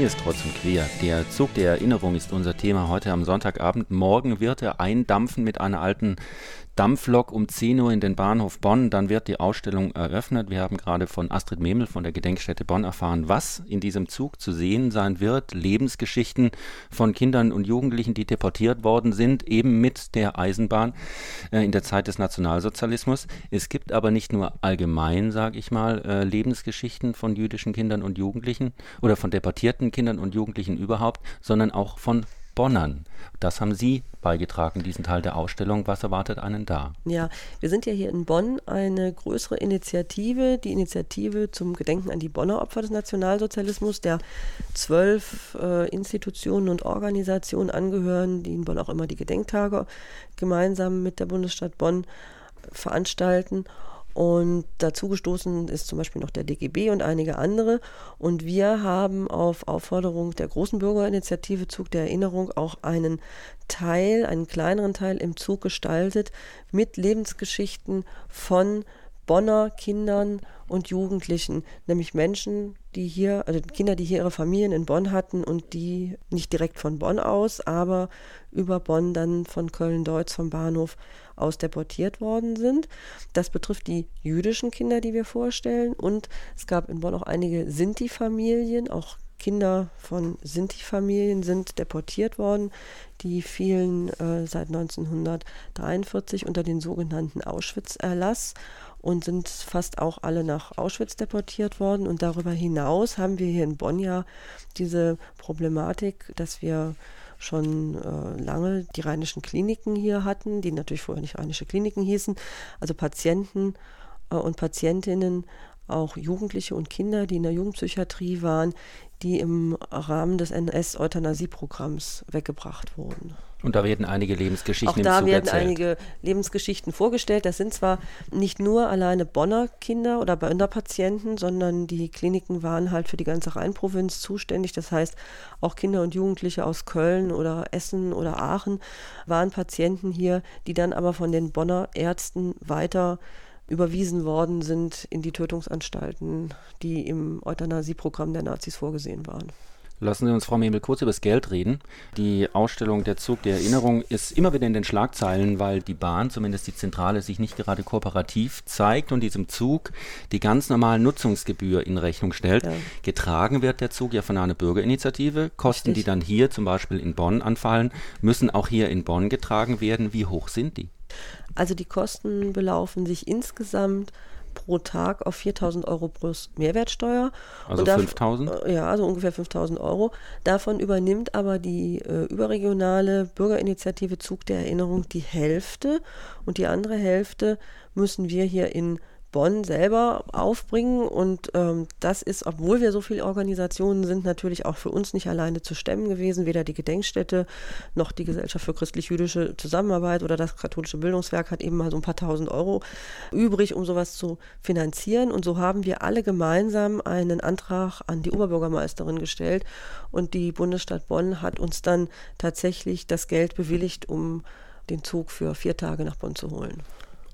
Hier ist und Quer. Der Zug der Erinnerung ist unser Thema heute am Sonntagabend. Morgen wird er eindampfen mit einer alten Dampflok um 10 Uhr in den Bahnhof Bonn. Dann wird die Ausstellung eröffnet. Wir haben gerade von Astrid Memel von der Gedenkstätte Bonn erfahren, was in diesem Zug zu sehen sein wird. Lebensgeschichten von Kindern und Jugendlichen, die deportiert worden sind, eben mit der Eisenbahn äh, in der Zeit des Nationalsozialismus. Es gibt aber nicht nur allgemein, sage ich mal, äh, Lebensgeschichten von jüdischen Kindern und Jugendlichen oder von deportierten Kindern und Jugendlichen überhaupt, sondern auch von Bonnern. Das haben Sie beigetragen, diesen Teil der Ausstellung. Was erwartet einen da? Ja, wir sind ja hier in Bonn eine größere Initiative, die Initiative zum Gedenken an die Bonner Opfer des Nationalsozialismus, der zwölf äh, Institutionen und Organisationen angehören, die in Bonn auch immer die Gedenktage gemeinsam mit der Bundesstadt Bonn veranstalten. Und dazu gestoßen ist zum Beispiel noch der DGB und einige andere. Und wir haben auf Aufforderung der großen Bürgerinitiative Zug der Erinnerung auch einen Teil, einen kleineren Teil im Zug gestaltet mit Lebensgeschichten von Bonner Kindern und Jugendlichen, nämlich Menschen, die hier, also Kinder, die hier ihre Familien in Bonn hatten und die nicht direkt von Bonn aus, aber über Bonn dann von Köln-Deutz vom Bahnhof aus deportiert worden sind. Das betrifft die jüdischen Kinder, die wir vorstellen. Und es gab in Bonn auch einige Sinti-Familien, auch Kinder von Sinti-Familien sind deportiert worden. Die fielen äh, seit 1943 unter den sogenannten Auschwitz-Erlass und sind fast auch alle nach Auschwitz deportiert worden. Und darüber hinaus haben wir hier in Bonn ja diese Problematik, dass wir schon äh, lange die rheinischen Kliniken hier hatten, die natürlich vorher nicht rheinische Kliniken hießen, also Patienten äh, und Patientinnen, auch Jugendliche und Kinder, die in der Jugendpsychiatrie waren, die im Rahmen des NS-Euthanasie-Programms weggebracht wurden. Und da werden einige Lebensgeschichten Auch da werden erzählt. einige Lebensgeschichten vorgestellt. Das sind zwar nicht nur alleine Bonner Kinder oder Bonner Patienten, sondern die Kliniken waren halt für die ganze Rheinprovinz zuständig. Das heißt, auch Kinder und Jugendliche aus Köln oder Essen oder Aachen waren Patienten hier, die dann aber von den Bonner Ärzten weiter überwiesen worden sind in die Tötungsanstalten, die im Euthanasieprogramm der Nazis vorgesehen waren. Lassen Sie uns, Frau Memel, kurz über das Geld reden. Die Ausstellung Der Zug der Erinnerung ist immer wieder in den Schlagzeilen, weil die Bahn, zumindest die Zentrale, sich nicht gerade kooperativ zeigt und diesem Zug die ganz normale Nutzungsgebühr in Rechnung stellt. Ja. Getragen wird der Zug ja von einer Bürgerinitiative. Kosten, Richtig. die dann hier zum Beispiel in Bonn anfallen, müssen auch hier in Bonn getragen werden. Wie hoch sind die? Also die Kosten belaufen sich insgesamt pro Tag auf 4.000 Euro plus Mehrwertsteuer. Also 5.000? Äh, ja, also ungefähr 5.000 Euro. Davon übernimmt aber die äh, überregionale Bürgerinitiative Zug der Erinnerung die Hälfte und die andere Hälfte müssen wir hier in Bonn selber aufbringen. Und ähm, das ist, obwohl wir so viele Organisationen sind, natürlich auch für uns nicht alleine zu stemmen gewesen. Weder die Gedenkstätte noch die Gesellschaft für christlich-jüdische Zusammenarbeit oder das katholische Bildungswerk hat eben mal so ein paar tausend Euro übrig, um sowas zu finanzieren. Und so haben wir alle gemeinsam einen Antrag an die Oberbürgermeisterin gestellt. Und die Bundesstadt Bonn hat uns dann tatsächlich das Geld bewilligt, um den Zug für vier Tage nach Bonn zu holen.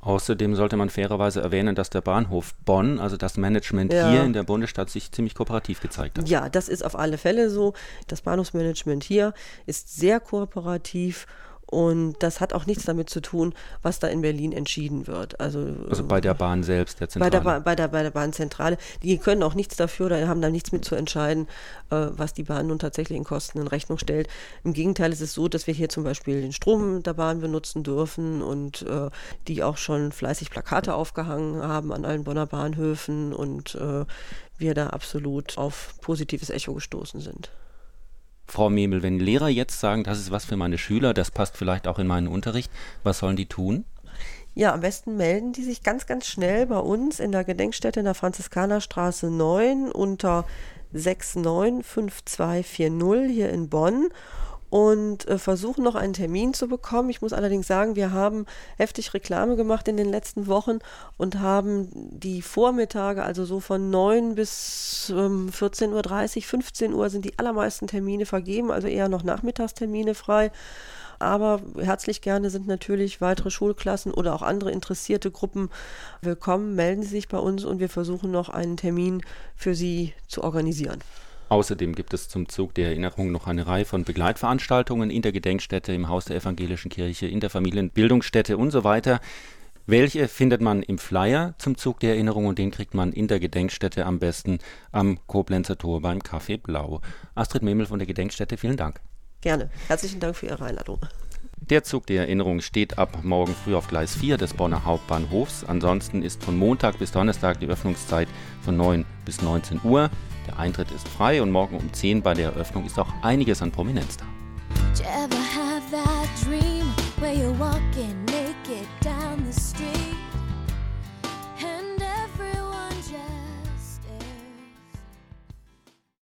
Außerdem sollte man fairerweise erwähnen, dass der Bahnhof Bonn, also das Management ja. hier in der Bundesstadt, sich ziemlich kooperativ gezeigt hat. Ja, das ist auf alle Fälle so. Das Bahnhofsmanagement hier ist sehr kooperativ und das hat auch nichts damit zu tun, was da in Berlin entschieden wird. Also, also bei der Bahn selbst, der Zentrale. Bei der, ba bei der, bei der Bahnzentrale. Die können auch nichts dafür oder haben da nichts mit zu entscheiden, äh, was die Bahn nun tatsächlich in Kosten in Rechnung stellt. Im Gegenteil ist es so, dass wir hier zum Beispiel den Strom der Bahn benutzen dürfen und äh, die auch schon fleißig Plakate aufgehangen haben an allen Bonner Bahnhöfen und äh, wir da absolut auf positives Echo gestoßen sind. Frau Memel, wenn Lehrer jetzt sagen, das ist was für meine Schüler, das passt vielleicht auch in meinen Unterricht, was sollen die tun? Ja, am besten melden die sich ganz, ganz schnell bei uns in der Gedenkstätte in der Franziskanerstraße 9 unter 695240 hier in Bonn und äh, versuchen noch einen Termin zu bekommen. Ich muss allerdings sagen, wir haben heftig Reklame gemacht in den letzten Wochen und haben die Vormittage, also so von 9 bis ähm, 14.30 Uhr, 15 Uhr sind die allermeisten Termine vergeben, also eher noch Nachmittagstermine frei. Aber herzlich gerne sind natürlich weitere Schulklassen oder auch andere interessierte Gruppen willkommen. Melden Sie sich bei uns und wir versuchen noch einen Termin für Sie zu organisieren. Außerdem gibt es zum Zug der Erinnerung noch eine Reihe von Begleitveranstaltungen in der Gedenkstätte, im Haus der Evangelischen Kirche, in der Familienbildungsstätte und so weiter. Welche findet man im Flyer zum Zug der Erinnerung und den kriegt man in der Gedenkstätte am besten am Koblenzer Tor beim Café Blau. Astrid Memel von der Gedenkstätte, vielen Dank. Gerne. Herzlichen Dank für Ihre Einladung. Der Zug der Erinnerung steht ab morgen früh auf Gleis 4 des Bonner Hauptbahnhofs. Ansonsten ist von Montag bis Donnerstag die Öffnungszeit von 9 bis 19 Uhr. Der Eintritt ist frei und morgen um 10 bei der Eröffnung ist auch einiges an Prominenz da.